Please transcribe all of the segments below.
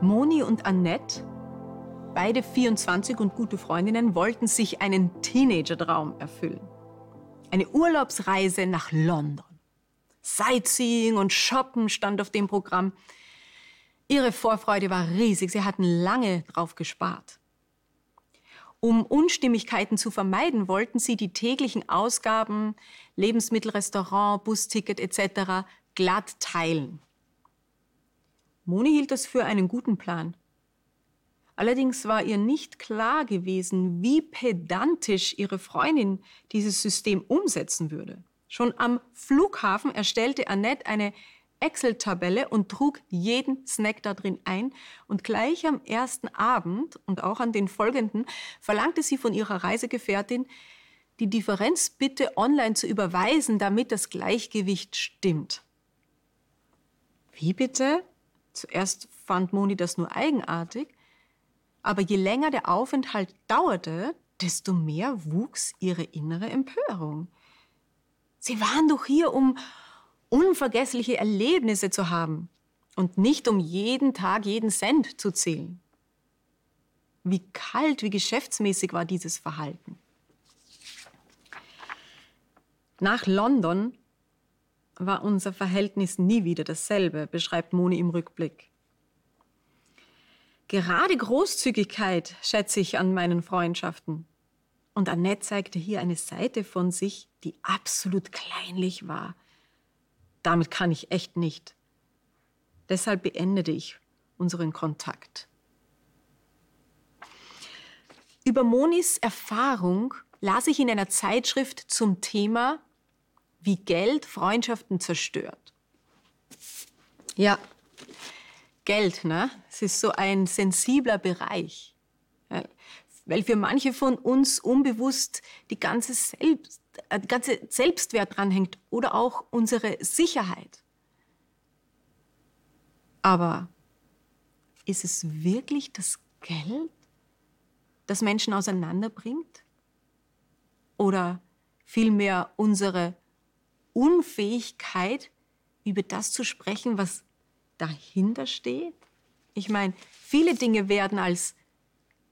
Moni und Annette, beide 24 und gute Freundinnen, wollten sich einen Teenager-Traum erfüllen. Eine Urlaubsreise nach London. Sightseeing und Shoppen stand auf dem Programm. Ihre Vorfreude war riesig. Sie hatten lange drauf gespart. Um Unstimmigkeiten zu vermeiden, wollten sie die täglichen Ausgaben, Lebensmittelrestaurant, Busticket etc glatt teilen. Moni hielt das für einen guten Plan. Allerdings war ihr nicht klar gewesen, wie pedantisch ihre Freundin dieses System umsetzen würde. Schon am Flughafen erstellte Annette eine Excel-Tabelle und trug jeden Snack da drin ein. Und gleich am ersten Abend und auch an den folgenden verlangte sie von ihrer Reisegefährtin, die Differenz bitte online zu überweisen, damit das Gleichgewicht stimmt. Wie bitte? Zuerst fand Moni das nur eigenartig, aber je länger der Aufenthalt dauerte, desto mehr wuchs ihre innere Empörung. Sie waren doch hier, um unvergessliche Erlebnisse zu haben und nicht um jeden Tag jeden Cent zu zählen. Wie kalt, wie geschäftsmäßig war dieses Verhalten. Nach London war unser Verhältnis nie wieder dasselbe, beschreibt Moni im Rückblick. Gerade Großzügigkeit schätze ich an meinen Freundschaften. Und Annette zeigte hier eine Seite von sich, die absolut kleinlich war. Damit kann ich echt nicht. Deshalb beendete ich unseren Kontakt. Über Monis Erfahrung las ich in einer Zeitschrift zum Thema wie Geld Freundschaften zerstört. Ja, Geld, ne? Es ist so ein sensibler Bereich. Ja, weil für manche von uns unbewusst die ganze, Selbst, äh, die ganze Selbstwert dranhängt oder auch unsere Sicherheit. Aber ist es wirklich das Geld, das Menschen auseinanderbringt? Oder vielmehr unsere Unfähigkeit, über das zu sprechen, was dahinter steht? Ich meine, viele Dinge werden als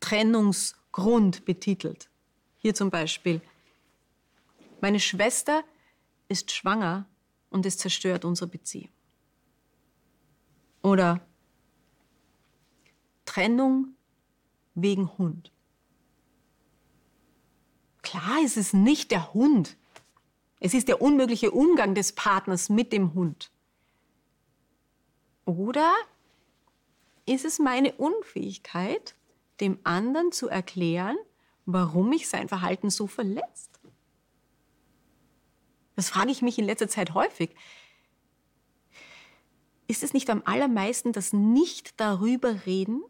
Trennungsgrund betitelt. Hier zum Beispiel, meine Schwester ist schwanger und es zerstört unsere Beziehung. Oder Trennung wegen Hund. Klar ist es nicht der Hund, es ist der unmögliche Umgang des Partners mit dem Hund. Oder ist es meine Unfähigkeit, dem anderen zu erklären, warum mich sein Verhalten so verletzt? Das frage ich mich in letzter Zeit häufig. Ist es nicht am allermeisten das Nicht darüber reden,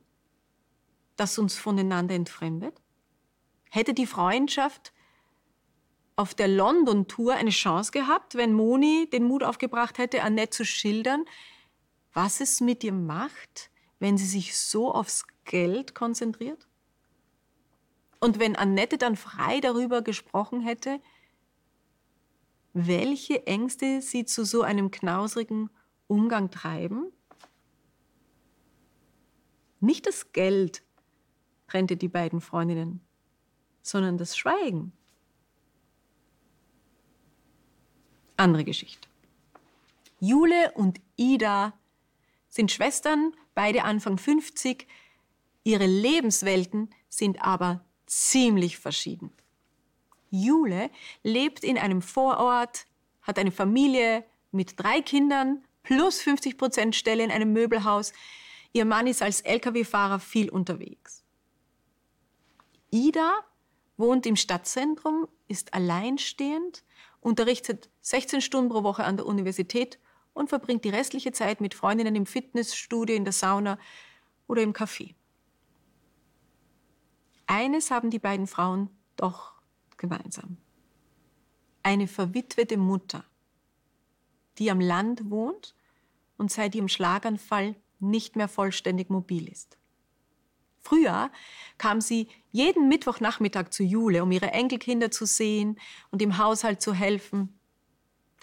das uns voneinander entfremdet? Hätte die Freundschaft auf der London-Tour eine Chance gehabt, wenn Moni den Mut aufgebracht hätte, Annette zu schildern, was es mit ihr macht, wenn sie sich so aufs Geld konzentriert? Und wenn Annette dann frei darüber gesprochen hätte, welche Ängste sie zu so einem knausrigen Umgang treiben? Nicht das Geld trennte die beiden Freundinnen, sondern das Schweigen. Andere Geschichte. Jule und Ida sind Schwestern, beide Anfang 50. Ihre Lebenswelten sind aber ziemlich verschieden. Jule lebt in einem Vorort, hat eine Familie mit drei Kindern plus 50 Prozent Stelle in einem Möbelhaus. Ihr Mann ist als Lkw-Fahrer viel unterwegs. Ida wohnt im Stadtzentrum, ist alleinstehend unterrichtet 16 Stunden pro Woche an der Universität und verbringt die restliche Zeit mit Freundinnen im Fitnessstudio, in der Sauna oder im Café. Eines haben die beiden Frauen doch gemeinsam. Eine verwitwete Mutter, die am Land wohnt und seit ihrem Schlaganfall nicht mehr vollständig mobil ist. Früher kam sie jeden Mittwochnachmittag zu Jule, um ihre Enkelkinder zu sehen und im Haushalt zu helfen.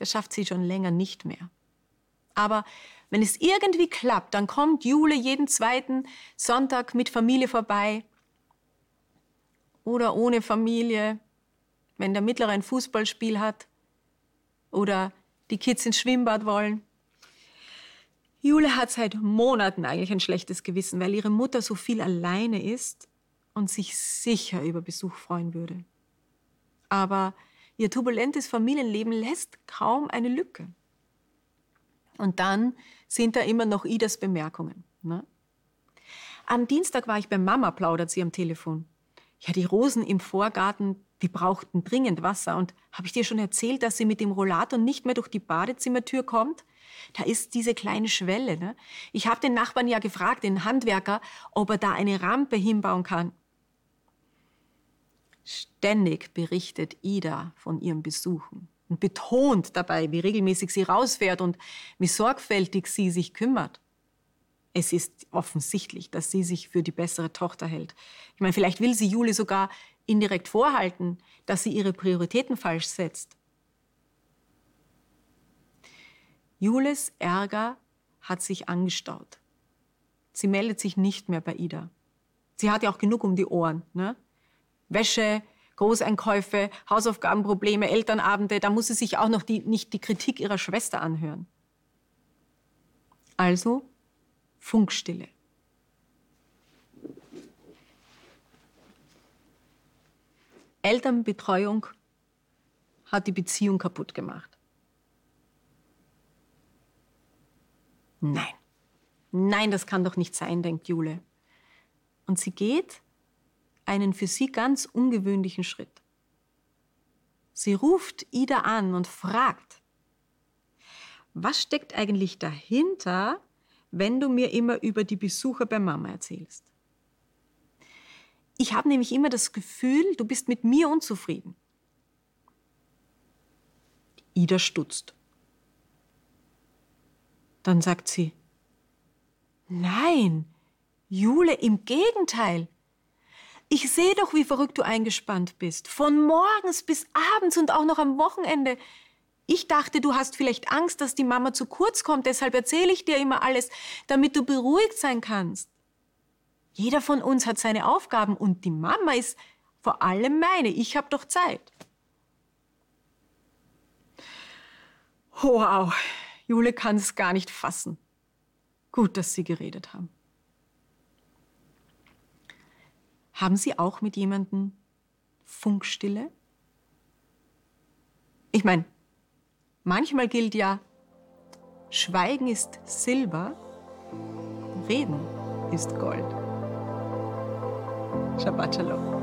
Das schafft sie schon länger nicht mehr. Aber wenn es irgendwie klappt, dann kommt Jule jeden zweiten Sonntag mit Familie vorbei. Oder ohne Familie, wenn der Mittlere ein Fußballspiel hat. Oder die Kids ins Schwimmbad wollen. Jule hat seit Monaten eigentlich ein schlechtes Gewissen, weil ihre Mutter so viel alleine ist und sich sicher über Besuch freuen würde. Aber ihr turbulentes Familienleben lässt kaum eine Lücke. Und dann sind da immer noch Idas Bemerkungen. Ne? Am Dienstag war ich bei Mama, plaudert sie am Telefon. Ja, die Rosen im Vorgarten, die brauchten dringend Wasser. Und habe ich dir schon erzählt, dass sie mit dem Rollator nicht mehr durch die Badezimmertür kommt? Da ist diese kleine Schwelle. Ne? Ich habe den Nachbarn ja gefragt, den Handwerker, ob er da eine Rampe hinbauen kann. Ständig berichtet Ida von ihren Besuchen und betont dabei, wie regelmäßig sie rausfährt und wie sorgfältig sie sich kümmert. Es ist offensichtlich, dass sie sich für die bessere Tochter hält. Ich meine, vielleicht will sie Jule sogar indirekt vorhalten, dass sie ihre Prioritäten falsch setzt. Jules Ärger hat sich angestaut. Sie meldet sich nicht mehr bei Ida. Sie hat ja auch genug um die Ohren. Ne? Wäsche, Großeinkäufe, Hausaufgabenprobleme, Elternabende, da muss sie sich auch noch die, nicht die Kritik ihrer Schwester anhören. Also Funkstille. Elternbetreuung hat die Beziehung kaputt gemacht. Nein, nein, das kann doch nicht sein, denkt Jule. Und sie geht einen für sie ganz ungewöhnlichen Schritt. Sie ruft Ida an und fragt, was steckt eigentlich dahinter, wenn du mir immer über die Besucher bei Mama erzählst? Ich habe nämlich immer das Gefühl, du bist mit mir unzufrieden. Ida stutzt. Dann sagt sie, nein, Jule, im Gegenteil. Ich sehe doch, wie verrückt du eingespannt bist. Von morgens bis abends und auch noch am Wochenende. Ich dachte, du hast vielleicht Angst, dass die Mama zu kurz kommt, deshalb erzähle ich dir immer alles, damit du beruhigt sein kannst. Jeder von uns hat seine Aufgaben und die Mama ist vor allem meine. Ich habe doch Zeit. Wow, Jule kann es gar nicht fassen. Gut, dass Sie geredet haben. Haben Sie auch mit jemandem Funkstille? Ich meine, manchmal gilt ja, Schweigen ist Silber, Reden ist Gold. Shabbat Shalom.